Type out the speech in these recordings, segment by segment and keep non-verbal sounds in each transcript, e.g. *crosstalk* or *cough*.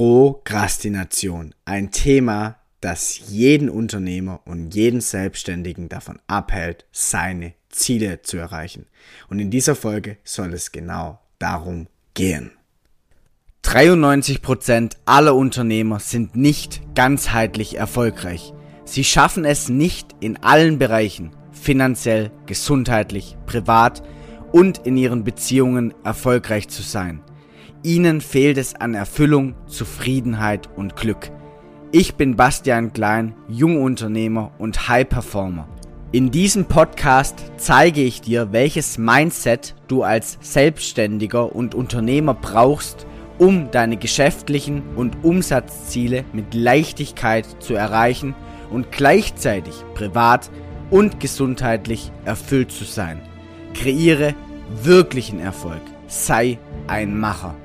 Prokrastination. Ein Thema, das jeden Unternehmer und jeden Selbstständigen davon abhält, seine Ziele zu erreichen. Und in dieser Folge soll es genau darum gehen. 93% aller Unternehmer sind nicht ganzheitlich erfolgreich. Sie schaffen es nicht in allen Bereichen, finanziell, gesundheitlich, privat und in ihren Beziehungen erfolgreich zu sein. Ihnen fehlt es an Erfüllung, Zufriedenheit und Glück. Ich bin Bastian Klein, Jungunternehmer und High Performer. In diesem Podcast zeige ich dir, welches Mindset du als Selbstständiger und Unternehmer brauchst, um deine geschäftlichen und Umsatzziele mit Leichtigkeit zu erreichen und gleichzeitig privat und gesundheitlich erfüllt zu sein. Kreiere wirklichen Erfolg. Sei ein Macher.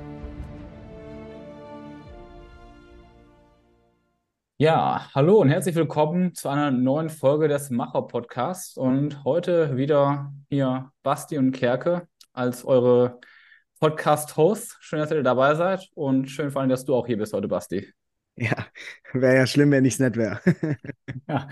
Ja, hallo und herzlich willkommen zu einer neuen Folge des Macher Podcasts und heute wieder hier Basti und Kerke als eure Podcast-Hosts. Schön, dass ihr dabei seid und schön vor allem, dass du auch hier bist heute, Basti. Ja, wäre ja schlimm, wenn ich es nicht wäre. *laughs* ja,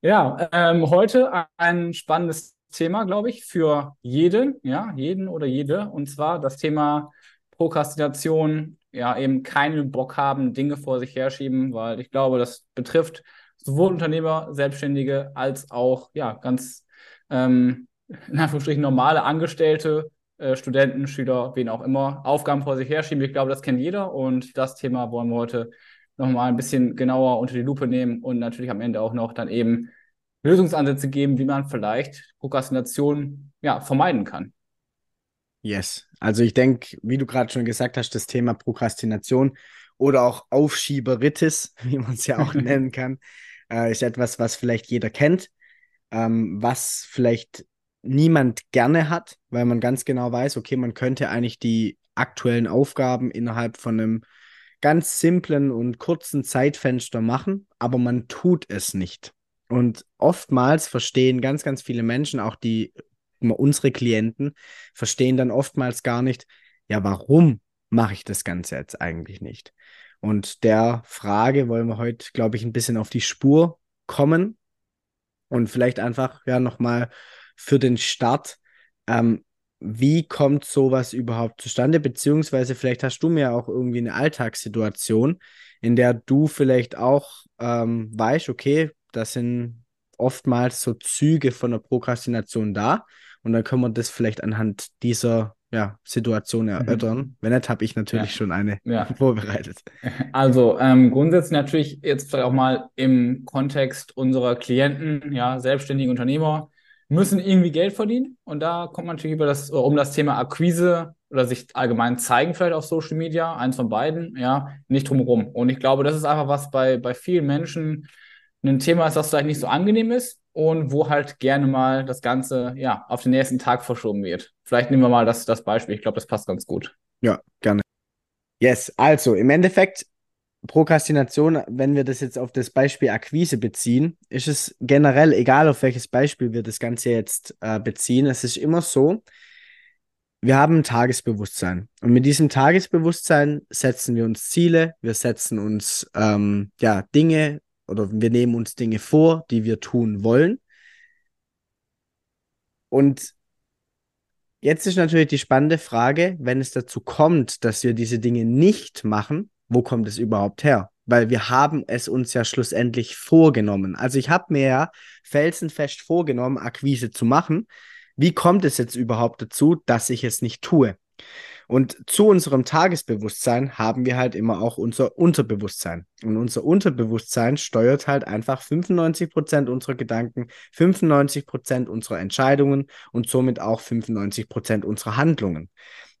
ja ähm, heute ein spannendes Thema, glaube ich, für jeden, ja, jeden oder jede und zwar das Thema Prokrastination, ja eben keinen Bock haben, Dinge vor sich herschieben, weil ich glaube, das betrifft sowohl Unternehmer, Selbstständige als auch ja ganz ähm, in Anführungsstrichen normale Angestellte, äh, Studenten, Schüler, wen auch immer, Aufgaben vor sich herschieben. Ich glaube, das kennt jeder und das Thema wollen wir heute nochmal ein bisschen genauer unter die Lupe nehmen und natürlich am Ende auch noch dann eben Lösungsansätze geben, wie man vielleicht Prokrastination ja, vermeiden kann. Yes. Also ich denke, wie du gerade schon gesagt hast, das Thema Prokrastination oder auch Aufschieberitis, *laughs* wie man es ja auch *laughs* nennen kann, äh, ist etwas, was vielleicht jeder kennt, ähm, was vielleicht niemand gerne hat, weil man ganz genau weiß, okay, man könnte eigentlich die aktuellen Aufgaben innerhalb von einem ganz simplen und kurzen Zeitfenster machen, aber man tut es nicht. Und oftmals verstehen ganz, ganz viele Menschen, auch die unsere Klienten verstehen dann oftmals gar nicht, ja, warum mache ich das Ganze jetzt eigentlich nicht? Und der Frage wollen wir heute, glaube ich, ein bisschen auf die Spur kommen und vielleicht einfach ja nochmal für den Start, ähm, wie kommt sowas überhaupt zustande? Beziehungsweise vielleicht hast du mir auch irgendwie eine Alltagssituation, in der du vielleicht auch ähm, weißt, okay, das sind oftmals so Züge von der Prokrastination da und dann können wir das vielleicht anhand dieser ja, Situation mhm. erörtern. Mhm. Wenn nicht, habe ich natürlich ja. schon eine ja. *laughs* vorbereitet. *laughs* Also ähm, grundsätzlich natürlich jetzt vielleicht auch mal im Kontext unserer Klienten, ja, selbstständige Unternehmer, müssen irgendwie Geld verdienen. Und da kommt man natürlich über das, um das Thema Akquise oder sich allgemein zeigen vielleicht auf Social Media, eins von beiden, ja, nicht drumherum. Und ich glaube, das ist einfach was bei, bei vielen Menschen ein Thema ist, das vielleicht nicht so angenehm ist und wo halt gerne mal das Ganze ja auf den nächsten Tag verschoben wird. Vielleicht nehmen wir mal das, das Beispiel. Ich glaube, das passt ganz gut. Ja, gerne. Yes, also im Endeffekt Prokrastination, wenn wir das jetzt auf das Beispiel Akquise beziehen, ist es generell, egal auf welches Beispiel wir das Ganze jetzt äh, beziehen, es ist immer so, wir haben ein Tagesbewusstsein. Und mit diesem Tagesbewusstsein setzen wir uns Ziele, wir setzen uns ähm, ja, Dinge oder wir nehmen uns Dinge vor, die wir tun wollen. Und jetzt ist natürlich die spannende Frage, wenn es dazu kommt, dass wir diese Dinge nicht machen, wo kommt es überhaupt her? Weil wir haben es uns ja schlussendlich vorgenommen. Also ich habe mir ja felsenfest vorgenommen, Akquise zu machen. Wie kommt es jetzt überhaupt dazu, dass ich es nicht tue? Und zu unserem Tagesbewusstsein haben wir halt immer auch unser Unterbewusstsein. Und unser Unterbewusstsein steuert halt einfach 95 Prozent unserer Gedanken, 95 Prozent unserer Entscheidungen und somit auch 95 Prozent unserer Handlungen.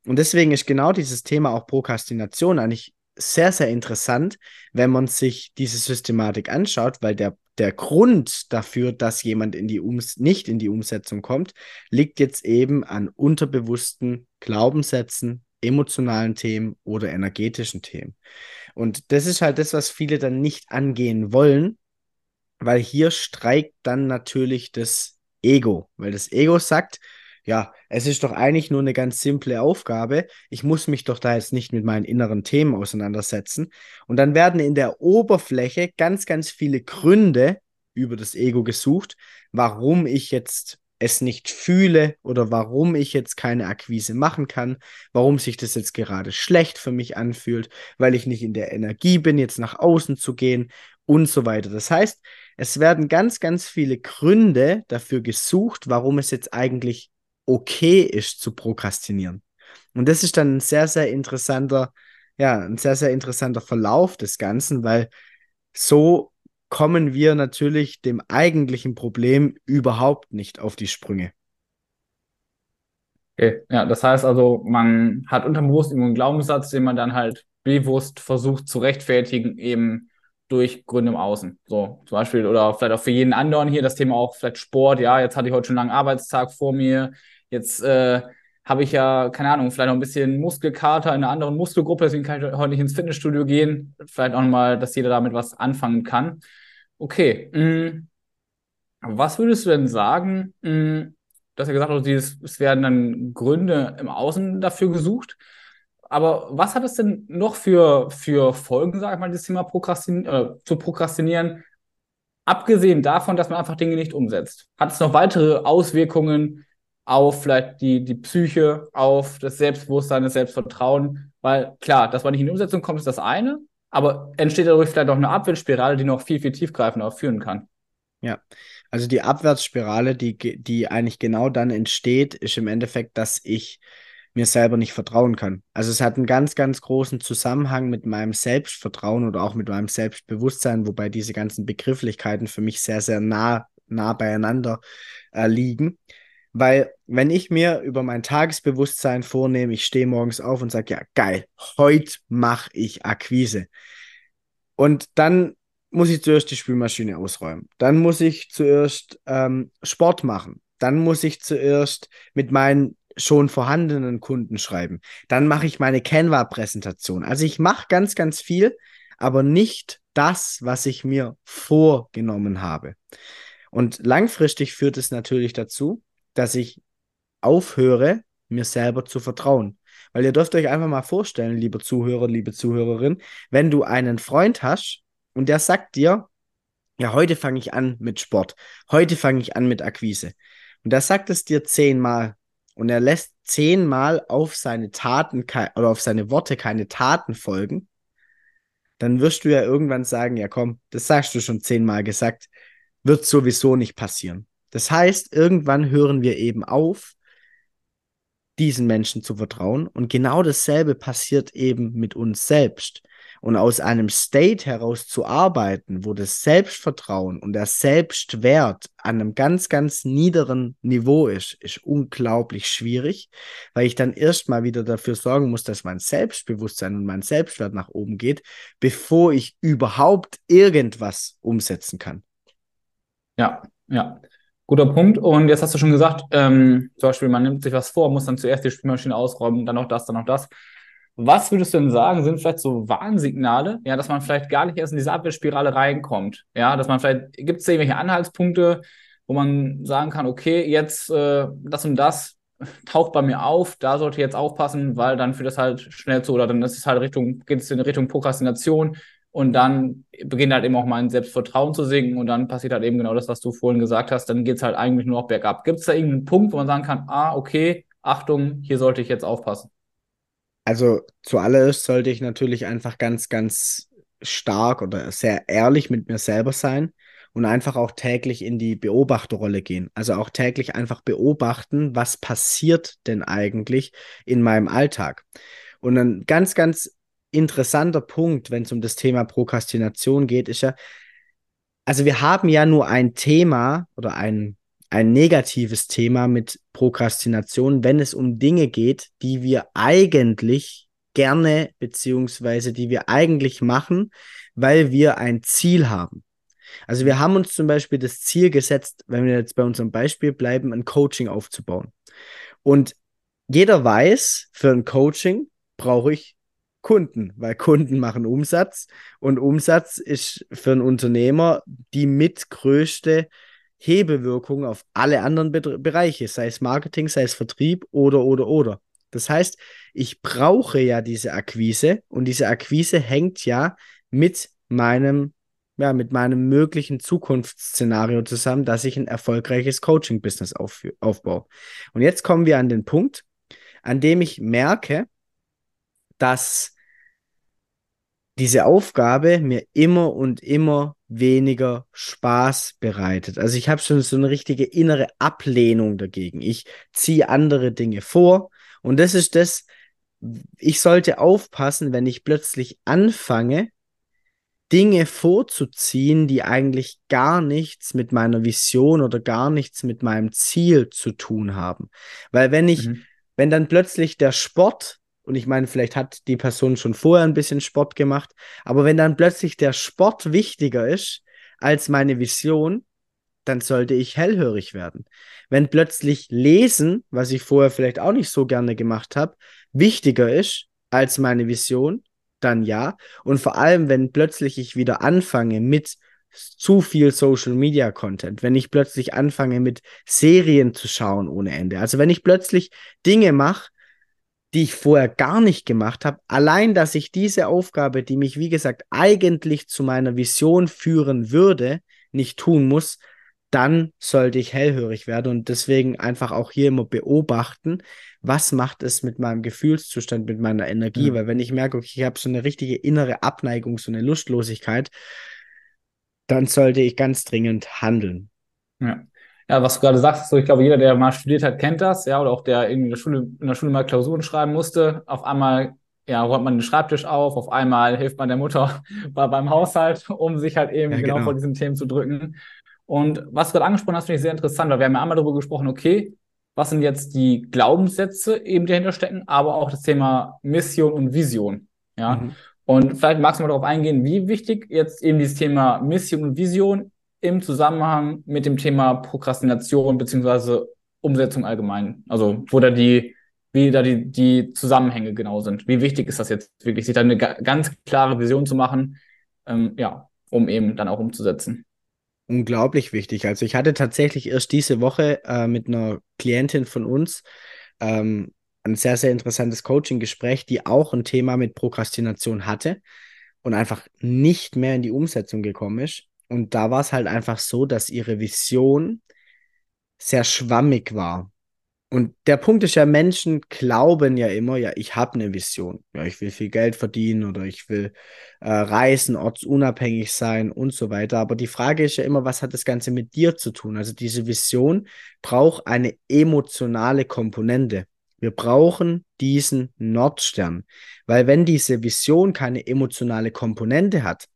Und deswegen ist genau dieses Thema auch Prokrastination eigentlich sehr, sehr interessant, wenn man sich diese Systematik anschaut, weil der, der Grund dafür, dass jemand in die Ums nicht in die Umsetzung kommt, liegt jetzt eben an unterbewussten Glaubenssätzen, emotionalen Themen oder energetischen Themen. Und das ist halt das, was viele dann nicht angehen wollen, weil hier streikt dann natürlich das Ego, weil das Ego sagt, ja, es ist doch eigentlich nur eine ganz simple Aufgabe. Ich muss mich doch da jetzt nicht mit meinen inneren Themen auseinandersetzen. Und dann werden in der Oberfläche ganz, ganz viele Gründe über das Ego gesucht, warum ich jetzt es nicht fühle oder warum ich jetzt keine Akquise machen kann, warum sich das jetzt gerade schlecht für mich anfühlt, weil ich nicht in der Energie bin, jetzt nach außen zu gehen und so weiter. Das heißt, es werden ganz, ganz viele Gründe dafür gesucht, warum es jetzt eigentlich okay ist zu prokrastinieren. Und das ist dann ein sehr, sehr interessanter, ja, ein sehr, sehr interessanter Verlauf des Ganzen, weil so kommen wir natürlich dem eigentlichen Problem überhaupt nicht auf die Sprünge. Okay, ja, das heißt also, man hat unterbewusst einen Glaubenssatz, den man dann halt bewusst versucht zu rechtfertigen, eben durch Gründe im Außen. So, zum Beispiel, oder vielleicht auch für jeden anderen hier das Thema auch vielleicht Sport. Ja, jetzt hatte ich heute schon einen langen Arbeitstag vor mir. Jetzt äh, habe ich ja, keine Ahnung, vielleicht noch ein bisschen Muskelkater in einer anderen Muskelgruppe, deswegen kann ich heute nicht ins Fitnessstudio gehen. Vielleicht auch nochmal, dass jeder damit was anfangen kann. Okay. Mh, mm, was würdest du denn sagen? Mh, mm, du hast ja gesagt, also dieses, es werden dann Gründe im Außen dafür gesucht. Aber was hat es denn noch für, für Folgen, sag ich mal, dieses Thema Prokrastin äh, zu prokrastinieren? Abgesehen davon, dass man einfach Dinge nicht umsetzt. Hat es noch weitere Auswirkungen auf vielleicht die, die Psyche, auf das Selbstbewusstsein, das Selbstvertrauen? Weil klar, dass man nicht in die Umsetzung kommt, ist das eine. Aber entsteht dadurch vielleicht auch eine Abwärtsspirale, die noch viel, viel tiefgreifender führen kann? Ja, also die Abwärtsspirale, die, die eigentlich genau dann entsteht, ist im Endeffekt, dass ich mir selber nicht vertrauen kann. Also es hat einen ganz, ganz großen Zusammenhang mit meinem Selbstvertrauen oder auch mit meinem Selbstbewusstsein, wobei diese ganzen Begrifflichkeiten für mich sehr, sehr nah, nah beieinander äh, liegen. Weil wenn ich mir über mein Tagesbewusstsein vornehme, ich stehe morgens auf und sage, ja, geil, heute mache ich Akquise. Und dann muss ich zuerst die Spülmaschine ausräumen. Dann muss ich zuerst ähm, Sport machen. Dann muss ich zuerst mit meinen schon vorhandenen Kunden schreiben. Dann mache ich meine Canva-Präsentation. Also ich mache ganz, ganz viel, aber nicht das, was ich mir vorgenommen habe. Und langfristig führt es natürlich dazu, dass ich aufhöre, mir selber zu vertrauen. Weil ihr dürft euch einfach mal vorstellen, liebe Zuhörer, liebe Zuhörerin, wenn du einen Freund hast und der sagt dir, ja, heute fange ich an mit Sport, heute fange ich an mit Akquise. Und der sagt es dir zehnmal und er lässt zehnmal auf seine Taten oder auf seine Worte keine Taten folgen, dann wirst du ja irgendwann sagen, ja komm, das sagst du schon zehnmal gesagt, wird sowieso nicht passieren. Das heißt, irgendwann hören wir eben auf, diesen Menschen zu vertrauen. Und genau dasselbe passiert eben mit uns selbst. Und aus einem State heraus zu arbeiten, wo das Selbstvertrauen und der Selbstwert an einem ganz, ganz niederen Niveau ist, ist unglaublich schwierig, weil ich dann erstmal wieder dafür sorgen muss, dass mein Selbstbewusstsein und mein Selbstwert nach oben geht, bevor ich überhaupt irgendwas umsetzen kann. Ja, ja. Guter Punkt. Und jetzt hast du schon gesagt, ähm, zum Beispiel, man nimmt sich was vor, muss dann zuerst die Spielmaschine ausräumen, dann noch das, dann noch das. Was würdest du denn sagen, sind vielleicht so Warnsignale, ja, dass man vielleicht gar nicht erst in diese Abwehrspirale reinkommt? Ja, dass man vielleicht, gibt es irgendwelche Anhaltspunkte, wo man sagen kann, okay, jetzt äh, das und das taucht bei mir auf, da sollte ich jetzt aufpassen, weil dann führt das halt schnell zu, oder dann ist es halt Richtung, geht es in Richtung Prokrastination, und dann beginnt halt eben auch mein Selbstvertrauen zu sinken und dann passiert halt eben genau das, was du vorhin gesagt hast. Dann geht es halt eigentlich nur noch bergab. Gibt es da irgendeinen Punkt, wo man sagen kann, ah, okay, Achtung, hier sollte ich jetzt aufpassen? Also zuallererst sollte ich natürlich einfach ganz, ganz stark oder sehr ehrlich mit mir selber sein und einfach auch täglich in die Beobachterrolle gehen. Also auch täglich einfach beobachten, was passiert denn eigentlich in meinem Alltag. Und ein ganz, ganz interessanter Punkt, wenn es um das Thema Prokrastination geht, ist ja, also wir haben ja nur ein Thema oder ein, ein negatives Thema mit Prokrastination, wenn es um Dinge geht, die wir eigentlich gerne beziehungsweise die wir eigentlich machen, weil wir ein Ziel haben. Also wir haben uns zum Beispiel das Ziel gesetzt, wenn wir jetzt bei unserem Beispiel bleiben, ein Coaching aufzubauen. Und jeder weiß, für ein Coaching brauche ich Kunden, weil Kunden machen Umsatz und Umsatz ist für einen Unternehmer die mitgrößte Hebelwirkung auf alle anderen Be Bereiche, sei es Marketing, sei es Vertrieb oder, oder, oder. Das heißt, ich brauche ja diese Akquise und diese Akquise hängt ja mit meinem, ja, mit meinem möglichen Zukunftsszenario zusammen, dass ich ein erfolgreiches Coaching-Business auf, aufbaue. Und jetzt kommen wir an den Punkt, an dem ich merke, dass diese Aufgabe mir immer und immer weniger Spaß bereitet. Also ich habe schon so eine richtige innere Ablehnung dagegen. Ich ziehe andere Dinge vor und das ist das, ich sollte aufpassen, wenn ich plötzlich anfange, Dinge vorzuziehen, die eigentlich gar nichts mit meiner Vision oder gar nichts mit meinem Ziel zu tun haben. Weil wenn ich, mhm. wenn dann plötzlich der Sport und ich meine, vielleicht hat die Person schon vorher ein bisschen Sport gemacht, aber wenn dann plötzlich der Sport wichtiger ist als meine Vision, dann sollte ich hellhörig werden. Wenn plötzlich Lesen, was ich vorher vielleicht auch nicht so gerne gemacht habe, wichtiger ist als meine Vision, dann ja. Und vor allem, wenn plötzlich ich wieder anfange mit zu viel Social Media Content, wenn ich plötzlich anfange mit Serien zu schauen ohne Ende. Also wenn ich plötzlich Dinge mache, die ich vorher gar nicht gemacht habe. Allein, dass ich diese Aufgabe, die mich, wie gesagt, eigentlich zu meiner Vision führen würde, nicht tun muss, dann sollte ich hellhörig werden und deswegen einfach auch hier immer beobachten, was macht es mit meinem Gefühlszustand, mit meiner Energie, ja. weil wenn ich merke, okay, ich habe so eine richtige innere Abneigung, so eine Lustlosigkeit, dann sollte ich ganz dringend handeln. Ja ja, was du gerade sagst, so ich glaube, jeder, der mal studiert hat, kennt das, ja, oder auch der irgendwie in der Schule, in der Schule mal Klausuren schreiben musste, auf einmal ja, räumt man den Schreibtisch auf, auf einmal hilft man der Mutter *laughs* bei, beim Haushalt, um sich halt eben ja, genau, genau vor diesen Themen zu drücken. Und was du gerade angesprochen hast, finde ich sehr interessant, weil wir haben ja einmal darüber gesprochen, okay, was sind jetzt die Glaubenssätze eben, die dahinter stecken, aber auch das Thema Mission und Vision. Ja. Mhm. Und vielleicht magst du mal darauf eingehen, wie wichtig jetzt eben dieses Thema Mission und Vision im Zusammenhang mit dem Thema Prokrastination beziehungsweise Umsetzung allgemein? Also, wo da die, wie da die, die Zusammenhänge genau sind. Wie wichtig ist das jetzt wirklich, sich da eine ganz klare Vision zu machen, ähm, ja, um eben dann auch umzusetzen? Unglaublich wichtig. Also ich hatte tatsächlich erst diese Woche äh, mit einer Klientin von uns ähm, ein sehr, sehr interessantes Coaching-Gespräch, die auch ein Thema mit Prokrastination hatte und einfach nicht mehr in die Umsetzung gekommen ist. Und da war es halt einfach so, dass ihre Vision sehr schwammig war. Und der Punkt ist ja, Menschen glauben ja immer, ja, ich habe eine Vision. Ja, ich will viel Geld verdienen oder ich will äh, reisen, ortsunabhängig sein und so weiter. Aber die Frage ist ja immer, was hat das Ganze mit dir zu tun? Also diese Vision braucht eine emotionale Komponente. Wir brauchen diesen Nordstern. Weil wenn diese Vision keine emotionale Komponente hat,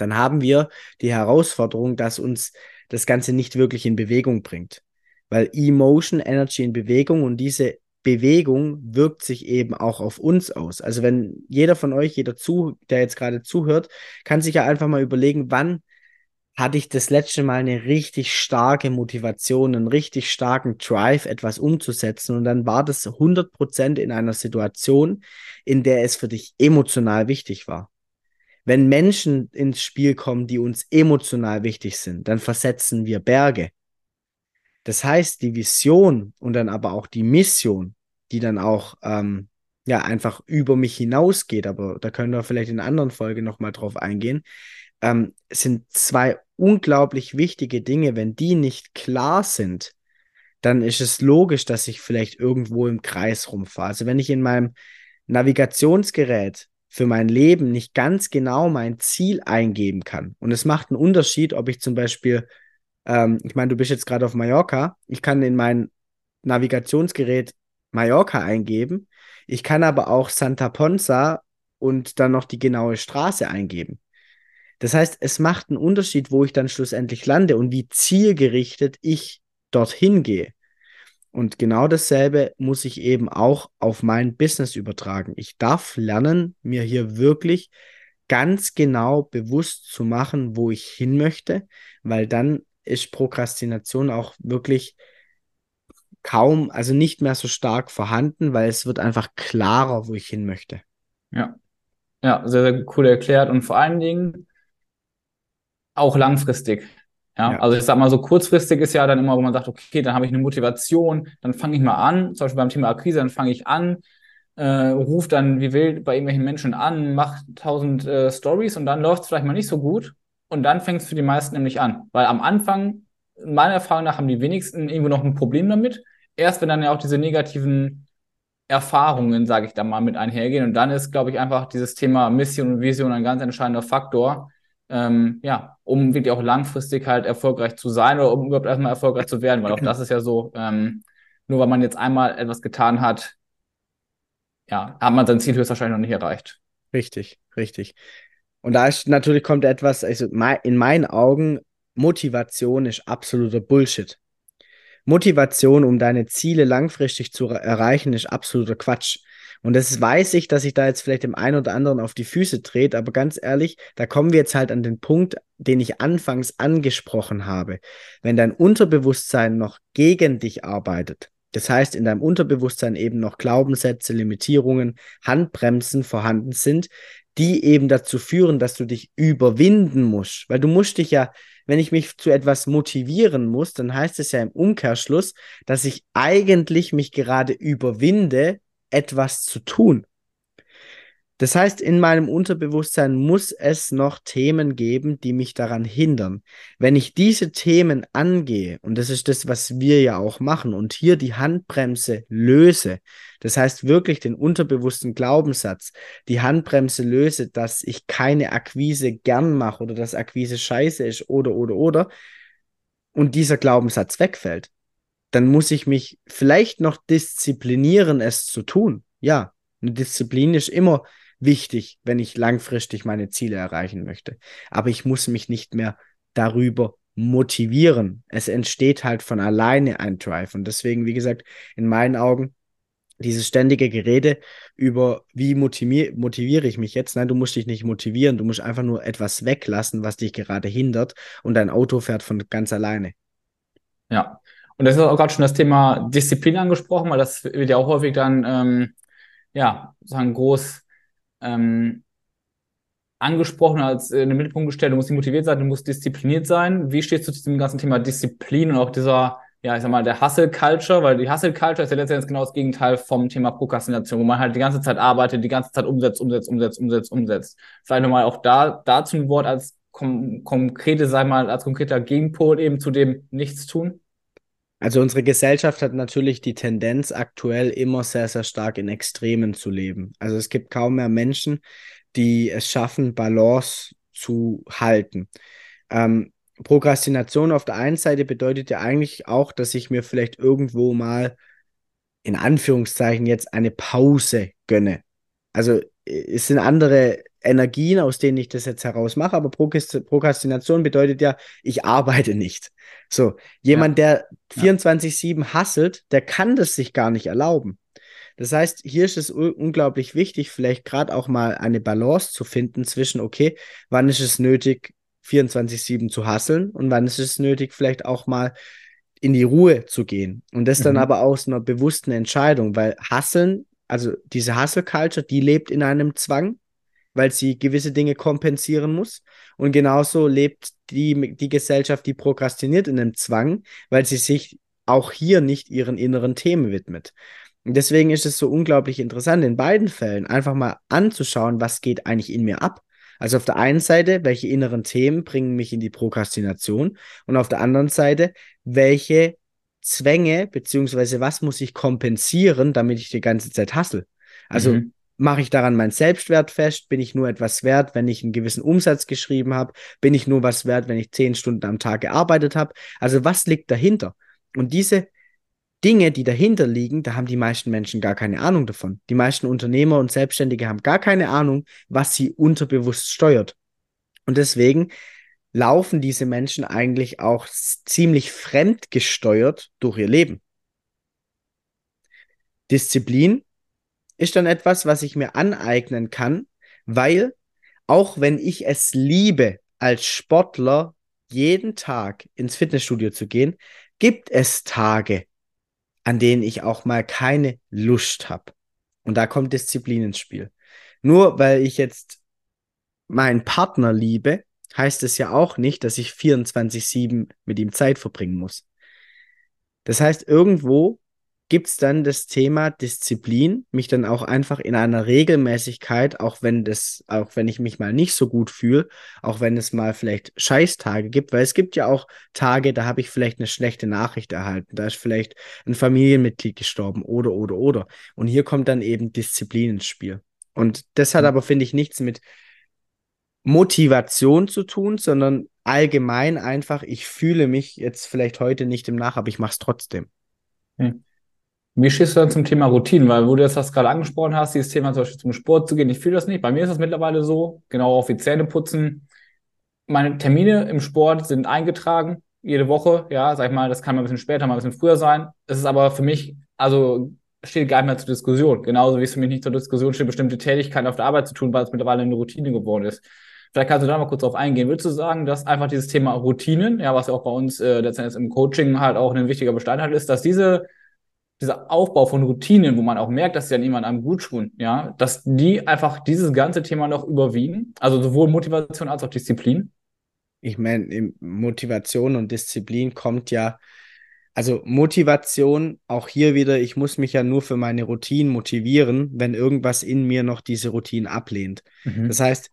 dann haben wir die Herausforderung, dass uns das Ganze nicht wirklich in Bewegung bringt. Weil Emotion, Energy in Bewegung und diese Bewegung wirkt sich eben auch auf uns aus. Also wenn jeder von euch, jeder zu, der jetzt gerade zuhört, kann sich ja einfach mal überlegen, wann hatte ich das letzte Mal eine richtig starke Motivation, einen richtig starken Drive, etwas umzusetzen. Und dann war das 100% in einer Situation, in der es für dich emotional wichtig war. Wenn Menschen ins Spiel kommen, die uns emotional wichtig sind, dann versetzen wir Berge. Das heißt, die Vision und dann aber auch die Mission, die dann auch ähm, ja einfach über mich hinausgeht, aber da können wir vielleicht in einer anderen Folge nochmal drauf eingehen, ähm, sind zwei unglaublich wichtige Dinge. Wenn die nicht klar sind, dann ist es logisch, dass ich vielleicht irgendwo im Kreis rumfahre. Also wenn ich in meinem Navigationsgerät für mein Leben nicht ganz genau mein Ziel eingeben kann. Und es macht einen Unterschied, ob ich zum Beispiel, ähm, ich meine, du bist jetzt gerade auf Mallorca, ich kann in mein Navigationsgerät Mallorca eingeben, ich kann aber auch Santa Ponza und dann noch die genaue Straße eingeben. Das heißt, es macht einen Unterschied, wo ich dann schlussendlich lande und wie zielgerichtet ich dorthin gehe. Und genau dasselbe muss ich eben auch auf mein Business übertragen. Ich darf lernen, mir hier wirklich ganz genau bewusst zu machen, wo ich hin möchte, weil dann ist Prokrastination auch wirklich kaum, also nicht mehr so stark vorhanden, weil es wird einfach klarer, wo ich hin möchte. Ja, ja, sehr, sehr cool erklärt und vor allen Dingen auch langfristig. Ja? ja? also ich sag mal, so kurzfristig ist ja dann immer, wo man sagt, okay, dann habe ich eine Motivation, dann fange ich mal an, zum Beispiel beim Thema Akquise, dann fange ich an, äh, ruft dann wie wild bei irgendwelchen Menschen an, macht tausend äh, Stories und dann läuft es vielleicht mal nicht so gut und dann fängt es für die meisten nämlich an. Weil am Anfang, meiner Erfahrung nach, haben die wenigsten irgendwo noch ein Problem damit. Erst wenn dann ja auch diese negativen Erfahrungen, sage ich da mal, mit einhergehen. Und dann ist, glaube ich, einfach dieses Thema Mission und Vision ein ganz entscheidender Faktor, ähm, ja, um wirklich auch langfristig halt erfolgreich zu sein oder um überhaupt erstmal erfolgreich zu werden. Weil auch das ist ja so, ähm, nur weil man jetzt einmal etwas getan hat, ja, hat man sein Ziel höchstwahrscheinlich noch nicht erreicht. Richtig, richtig. Und da ist natürlich kommt etwas, also in meinen Augen, Motivation ist absoluter Bullshit. Motivation, um deine Ziele langfristig zu erreichen, ist absoluter Quatsch. Und das weiß ich, dass ich da jetzt vielleicht dem einen oder anderen auf die Füße trete, aber ganz ehrlich, da kommen wir jetzt halt an den Punkt, den ich anfangs angesprochen habe. Wenn dein Unterbewusstsein noch gegen dich arbeitet, das heißt, in deinem Unterbewusstsein eben noch Glaubenssätze, Limitierungen, Handbremsen vorhanden sind, die eben dazu führen, dass du dich überwinden musst. Weil du musst dich ja, wenn ich mich zu etwas motivieren muss, dann heißt es ja im Umkehrschluss, dass ich eigentlich mich gerade überwinde, etwas zu tun. Das heißt, in meinem Unterbewusstsein muss es noch Themen geben, die mich daran hindern. Wenn ich diese Themen angehe, und das ist das, was wir ja auch machen, und hier die Handbremse löse, das heißt wirklich den unterbewussten Glaubenssatz, die Handbremse löse, dass ich keine Akquise gern mache oder dass Akquise scheiße ist oder, oder, oder, und dieser Glaubenssatz wegfällt, dann muss ich mich vielleicht noch disziplinieren, es zu tun. Ja, eine Disziplin ist immer wichtig, wenn ich langfristig meine Ziele erreichen möchte. Aber ich muss mich nicht mehr darüber motivieren. Es entsteht halt von alleine ein Drive. Und deswegen, wie gesagt, in meinen Augen, dieses ständige Gerede über, wie motivier motiviere ich mich jetzt? Nein, du musst dich nicht motivieren, du musst einfach nur etwas weglassen, was dich gerade hindert und dein Auto fährt von ganz alleine. Ja, und das ist auch gerade schon das Thema Disziplin angesprochen, weil das wird ja auch häufig dann, ähm, ja, sagen groß ähm, angesprochen, als äh, in den Mittelpunkt gestellt, du musst motiviert sein, du musst diszipliniert sein. Wie stehst du zu diesem ganzen Thema Disziplin und auch dieser, ja, ich sag mal, der Hustle-Culture, weil die Hustle-Culture ist ja letztendlich genau das Gegenteil vom Thema Prokrastination, wo man halt die ganze Zeit arbeitet, die ganze Zeit umsetzt, umsetzt, umsetzt, umsetzt, umsetzt. Vielleicht nochmal auch da, dazu ein Wort als kom konkrete, sag mal, als konkreter Gegenpol eben zu dem Nichtstun. Also unsere Gesellschaft hat natürlich die Tendenz, aktuell immer sehr, sehr stark in Extremen zu leben. Also es gibt kaum mehr Menschen, die es schaffen, Balance zu halten. Ähm, Prokrastination auf der einen Seite bedeutet ja eigentlich auch, dass ich mir vielleicht irgendwo mal in Anführungszeichen jetzt eine Pause gönne. Also es sind andere Energien, aus denen ich das jetzt heraus mache, aber Prokrastination bedeutet ja, ich arbeite nicht. So, jemand, ja. der 24-7 hasselt, der kann das sich gar nicht erlauben. Das heißt, hier ist es unglaublich wichtig, vielleicht gerade auch mal eine Balance zu finden zwischen, okay, wann ist es nötig, 24-7 zu hasseln und wann ist es nötig, vielleicht auch mal in die Ruhe zu gehen. Und das mhm. dann aber aus einer bewussten Entscheidung, weil Hasseln, also diese Hustle-Culture, die lebt in einem Zwang weil sie gewisse Dinge kompensieren muss. Und genauso lebt die, die Gesellschaft, die prokrastiniert in einem Zwang, weil sie sich auch hier nicht ihren inneren Themen widmet. Und deswegen ist es so unglaublich interessant, in beiden Fällen einfach mal anzuschauen, was geht eigentlich in mir ab. Also auf der einen Seite, welche inneren Themen bringen mich in die Prokrastination und auf der anderen Seite, welche Zwänge beziehungsweise was muss ich kompensieren, damit ich die ganze Zeit hassel. Also mhm mache ich daran meinen Selbstwert fest? Bin ich nur etwas wert, wenn ich einen gewissen Umsatz geschrieben habe? Bin ich nur was wert, wenn ich zehn Stunden am Tag gearbeitet habe? Also was liegt dahinter? Und diese Dinge, die dahinter liegen, da haben die meisten Menschen gar keine Ahnung davon. Die meisten Unternehmer und Selbstständige haben gar keine Ahnung, was sie unterbewusst steuert. Und deswegen laufen diese Menschen eigentlich auch ziemlich fremdgesteuert durch ihr Leben. Disziplin ist dann etwas, was ich mir aneignen kann, weil auch wenn ich es liebe, als Sportler jeden Tag ins Fitnessstudio zu gehen, gibt es Tage, an denen ich auch mal keine Lust habe. Und da kommt Disziplin ins Spiel. Nur weil ich jetzt meinen Partner liebe, heißt es ja auch nicht, dass ich 24-7 mit ihm Zeit verbringen muss. Das heißt, irgendwo gibt es dann das Thema Disziplin, mich dann auch einfach in einer Regelmäßigkeit, auch wenn das, auch wenn ich mich mal nicht so gut fühle, auch wenn es mal vielleicht Scheißtage gibt, weil es gibt ja auch Tage, da habe ich vielleicht eine schlechte Nachricht erhalten, da ist vielleicht ein Familienmitglied gestorben oder oder oder. Und hier kommt dann eben Disziplin ins Spiel. Und das hat mhm. aber, finde ich, nichts mit Motivation zu tun, sondern allgemein einfach, ich fühle mich jetzt vielleicht heute nicht im Nach, aber ich mache es trotzdem. Hm. Wie stehst du dann zum Thema Routinen? Weil, wo du das gerade angesprochen hast, dieses Thema zum Beispiel zum Sport zu gehen, ich fühle das nicht. Bei mir ist das mittlerweile so, genau auf die Zähne putzen. Meine Termine im Sport sind eingetragen, jede Woche. Ja, sag ich mal, das kann mal ein bisschen später, mal ein bisschen früher sein. Es ist aber für mich, also steht gar nicht mehr zur Diskussion. Genauso wie es für mich nicht zur Diskussion steht, bestimmte Tätigkeiten auf der Arbeit zu tun, weil es mittlerweile eine Routine geworden ist. Vielleicht kannst du da mal kurz drauf eingehen. Würdest du sagen, dass einfach dieses Thema Routinen, ja, was ja auch bei uns äh, letztendlich im Coaching halt auch ein wichtiger Bestandteil ist, dass diese dieser Aufbau von Routinen, wo man auch merkt, dass sie an jemandem gut tun, ja, dass die einfach dieses ganze Thema noch überwiegen, also sowohl Motivation als auch Disziplin? Ich meine, Motivation und Disziplin kommt ja, also Motivation, auch hier wieder, ich muss mich ja nur für meine Routinen motivieren, wenn irgendwas in mir noch diese Routine ablehnt. Mhm. Das heißt,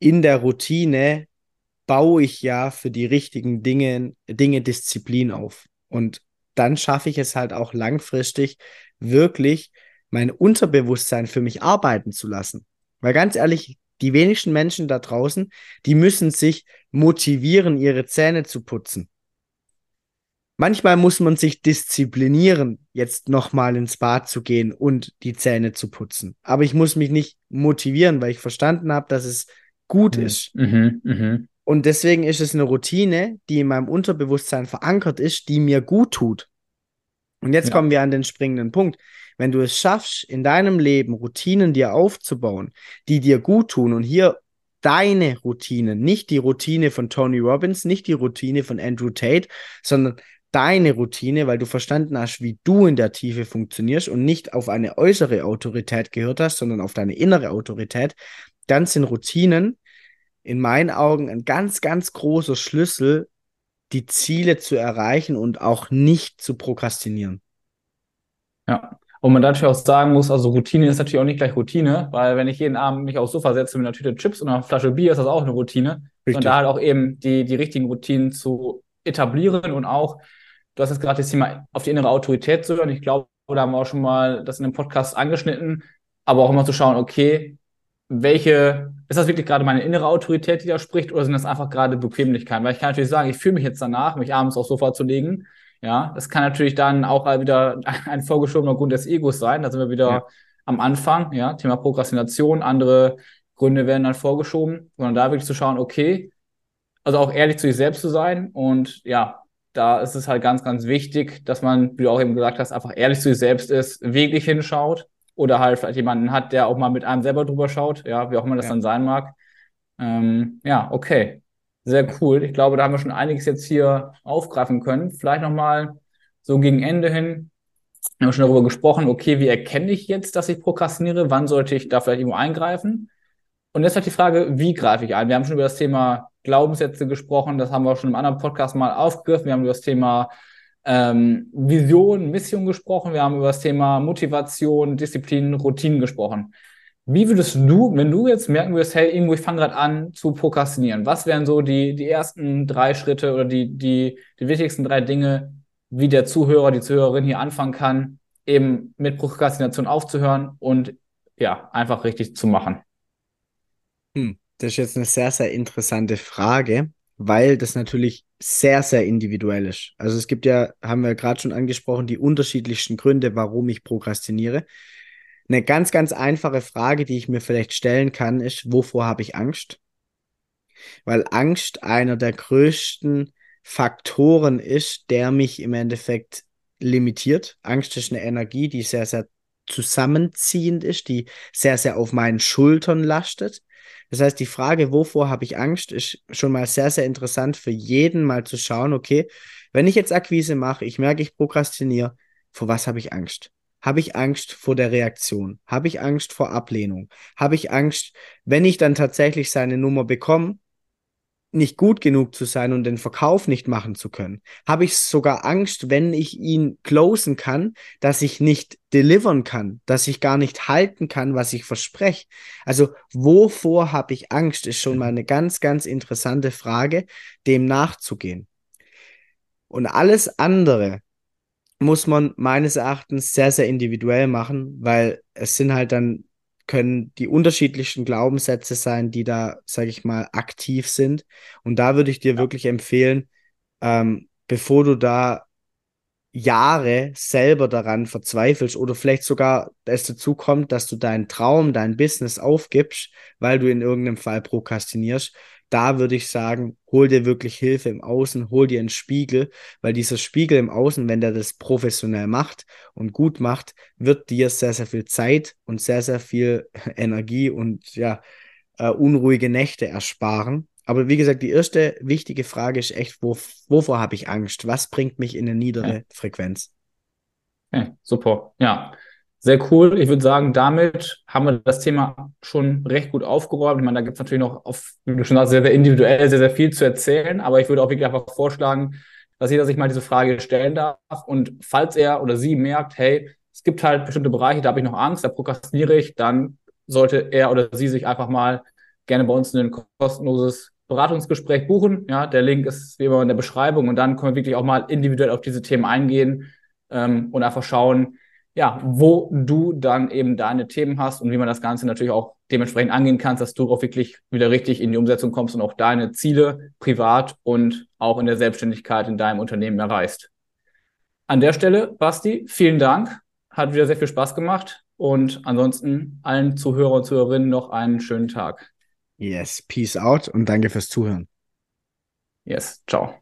in der Routine baue ich ja für die richtigen Dinge, Dinge Disziplin auf. Und dann schaffe ich es halt auch langfristig wirklich mein Unterbewusstsein für mich arbeiten zu lassen. Weil ganz ehrlich, die wenigsten Menschen da draußen, die müssen sich motivieren, ihre Zähne zu putzen. Manchmal muss man sich disziplinieren, jetzt nochmal ins Bad zu gehen und die Zähne zu putzen. Aber ich muss mich nicht motivieren, weil ich verstanden habe, dass es gut mhm. ist. Mhm, mh. Und deswegen ist es eine Routine, die in meinem Unterbewusstsein verankert ist, die mir gut tut. Und jetzt ja. kommen wir an den springenden Punkt. Wenn du es schaffst, in deinem Leben Routinen dir aufzubauen, die dir gut tun und hier deine Routinen, nicht die Routine von Tony Robbins, nicht die Routine von Andrew Tate, sondern deine Routine, weil du verstanden hast, wie du in der Tiefe funktionierst und nicht auf eine äußere Autorität gehört hast, sondern auf deine innere Autorität, dann sind Routinen in meinen Augen ein ganz, ganz großer Schlüssel, die Ziele zu erreichen und auch nicht zu prokrastinieren. Ja. Und man natürlich auch sagen muss, also Routine ist natürlich auch nicht gleich Routine, weil wenn ich jeden Abend mich aufs Sofa setze mit einer Tüte Chips und einer Flasche Bier, ist das auch eine Routine. Richtig. Und da halt auch eben die, die richtigen Routinen zu etablieren und auch, du hast jetzt gerade das Thema auf die innere Autorität zu hören. Ich glaube, da haben wir auch schon mal das in dem Podcast angeschnitten, aber auch immer zu schauen, okay, welche, ist das wirklich gerade meine innere Autorität, die da spricht, oder sind das einfach gerade Bequemlichkeiten? Weil ich kann natürlich sagen, ich fühle mich jetzt danach, mich abends aufs Sofa zu legen. Ja, das kann natürlich dann auch wieder *laughs* ein vorgeschobener Grund des Egos sein. Da sind wir wieder ja. am Anfang, ja, Thema Prokrastination, andere Gründe werden dann vorgeschoben, sondern da wirklich zu schauen, okay, also auch ehrlich zu sich selbst zu sein und ja, da ist es halt ganz, ganz wichtig, dass man, wie du auch eben gesagt hast, einfach ehrlich zu sich selbst ist, wirklich hinschaut oder halt vielleicht jemanden hat, der auch mal mit einem selber drüber schaut, ja, wie auch immer das ja. dann sein mag. Ähm, ja, okay. Sehr cool. Ich glaube, da haben wir schon einiges jetzt hier aufgreifen können. Vielleicht nochmal so gegen Ende hin. Wir haben schon darüber gesprochen, okay, wie erkenne ich jetzt, dass ich prokrastiniere? Wann sollte ich da vielleicht irgendwo eingreifen? Und jetzt halt die Frage, wie greife ich ein? Wir haben schon über das Thema Glaubenssätze gesprochen. Das haben wir auch schon im anderen Podcast mal aufgegriffen. Wir haben über das Thema ähm, Vision, Mission gesprochen. Wir haben über das Thema Motivation, Disziplin, Routinen gesprochen. Wie würdest du, wenn du jetzt merken würdest, hey, irgendwo, ich fange gerade an zu prokrastinieren, was wären so die, die ersten drei Schritte oder die, die, die wichtigsten drei Dinge, wie der Zuhörer, die Zuhörerin hier anfangen kann, eben mit Prokrastination aufzuhören und ja, einfach richtig zu machen? Hm, das ist jetzt eine sehr, sehr interessante Frage weil das natürlich sehr, sehr individuell ist. Also es gibt ja, haben wir gerade schon angesprochen, die unterschiedlichsten Gründe, warum ich prokrastiniere. Eine ganz, ganz einfache Frage, die ich mir vielleicht stellen kann, ist, wovor habe ich Angst? Weil Angst einer der größten Faktoren ist, der mich im Endeffekt limitiert. Angst ist eine Energie, die sehr, sehr zusammenziehend ist, die sehr, sehr auf meinen Schultern lastet. Das heißt, die Frage, wovor habe ich Angst, ist schon mal sehr, sehr interessant für jeden mal zu schauen, okay, wenn ich jetzt Akquise mache, ich merke, ich prokrastiniere, vor was habe ich Angst? Habe ich Angst vor der Reaktion? Habe ich Angst vor Ablehnung? Habe ich Angst, wenn ich dann tatsächlich seine Nummer bekomme, nicht gut genug zu sein und den Verkauf nicht machen zu können? Habe ich sogar Angst, wenn ich ihn closen kann, dass ich nicht delivern kann, dass ich gar nicht halten kann, was ich verspreche? Also wovor habe ich Angst, ist schon mal eine ganz, ganz interessante Frage, dem nachzugehen. Und alles andere muss man meines Erachtens sehr, sehr individuell machen, weil es sind halt dann können die unterschiedlichsten Glaubenssätze sein, die da, sage ich mal, aktiv sind. Und da würde ich dir ja. wirklich empfehlen, ähm, bevor du da Jahre selber daran verzweifelst oder vielleicht sogar es dazu kommt, dass du deinen Traum, dein Business aufgibst, weil du in irgendeinem Fall prokrastinierst, da würde ich sagen, hol dir wirklich Hilfe im Außen, hol dir einen Spiegel, weil dieser Spiegel im Außen, wenn der das professionell macht und gut macht, wird dir sehr, sehr viel Zeit und sehr, sehr viel *laughs* Energie und ja, uh, unruhige Nächte ersparen. Aber wie gesagt, die erste wichtige Frage ist echt, wo, wovor habe ich Angst? Was bringt mich in eine niedere ja. Frequenz? Okay, super. Ja, sehr cool. Ich würde sagen, damit haben wir das Thema schon recht gut aufgeräumt. Ich meine, da gibt es natürlich noch, auf, wie du schon sagst, sehr, sehr individuell, sehr, sehr viel zu erzählen. Aber ich würde auch wirklich einfach vorschlagen, dass jeder sich mal diese Frage stellen darf. Und falls er oder sie merkt, hey, es gibt halt bestimmte Bereiche, da habe ich noch Angst, da prokrastiniere ich, dann sollte er oder sie sich einfach mal gerne bei uns ein kostenloses Beratungsgespräch buchen. Ja, der Link ist wie immer in der Beschreibung und dann können wir wirklich auch mal individuell auf diese Themen eingehen ähm, und einfach schauen, ja, wo du dann eben deine Themen hast und wie man das Ganze natürlich auch dementsprechend angehen kannst, dass du auch wirklich wieder richtig in die Umsetzung kommst und auch deine Ziele privat und auch in der Selbstständigkeit in deinem Unternehmen erreichst. An der Stelle, Basti, vielen Dank. Hat wieder sehr viel Spaß gemacht und ansonsten allen Zuhörer und Zuhörerinnen noch einen schönen Tag. Yes, peace out und danke fürs Zuhören. Yes, ciao.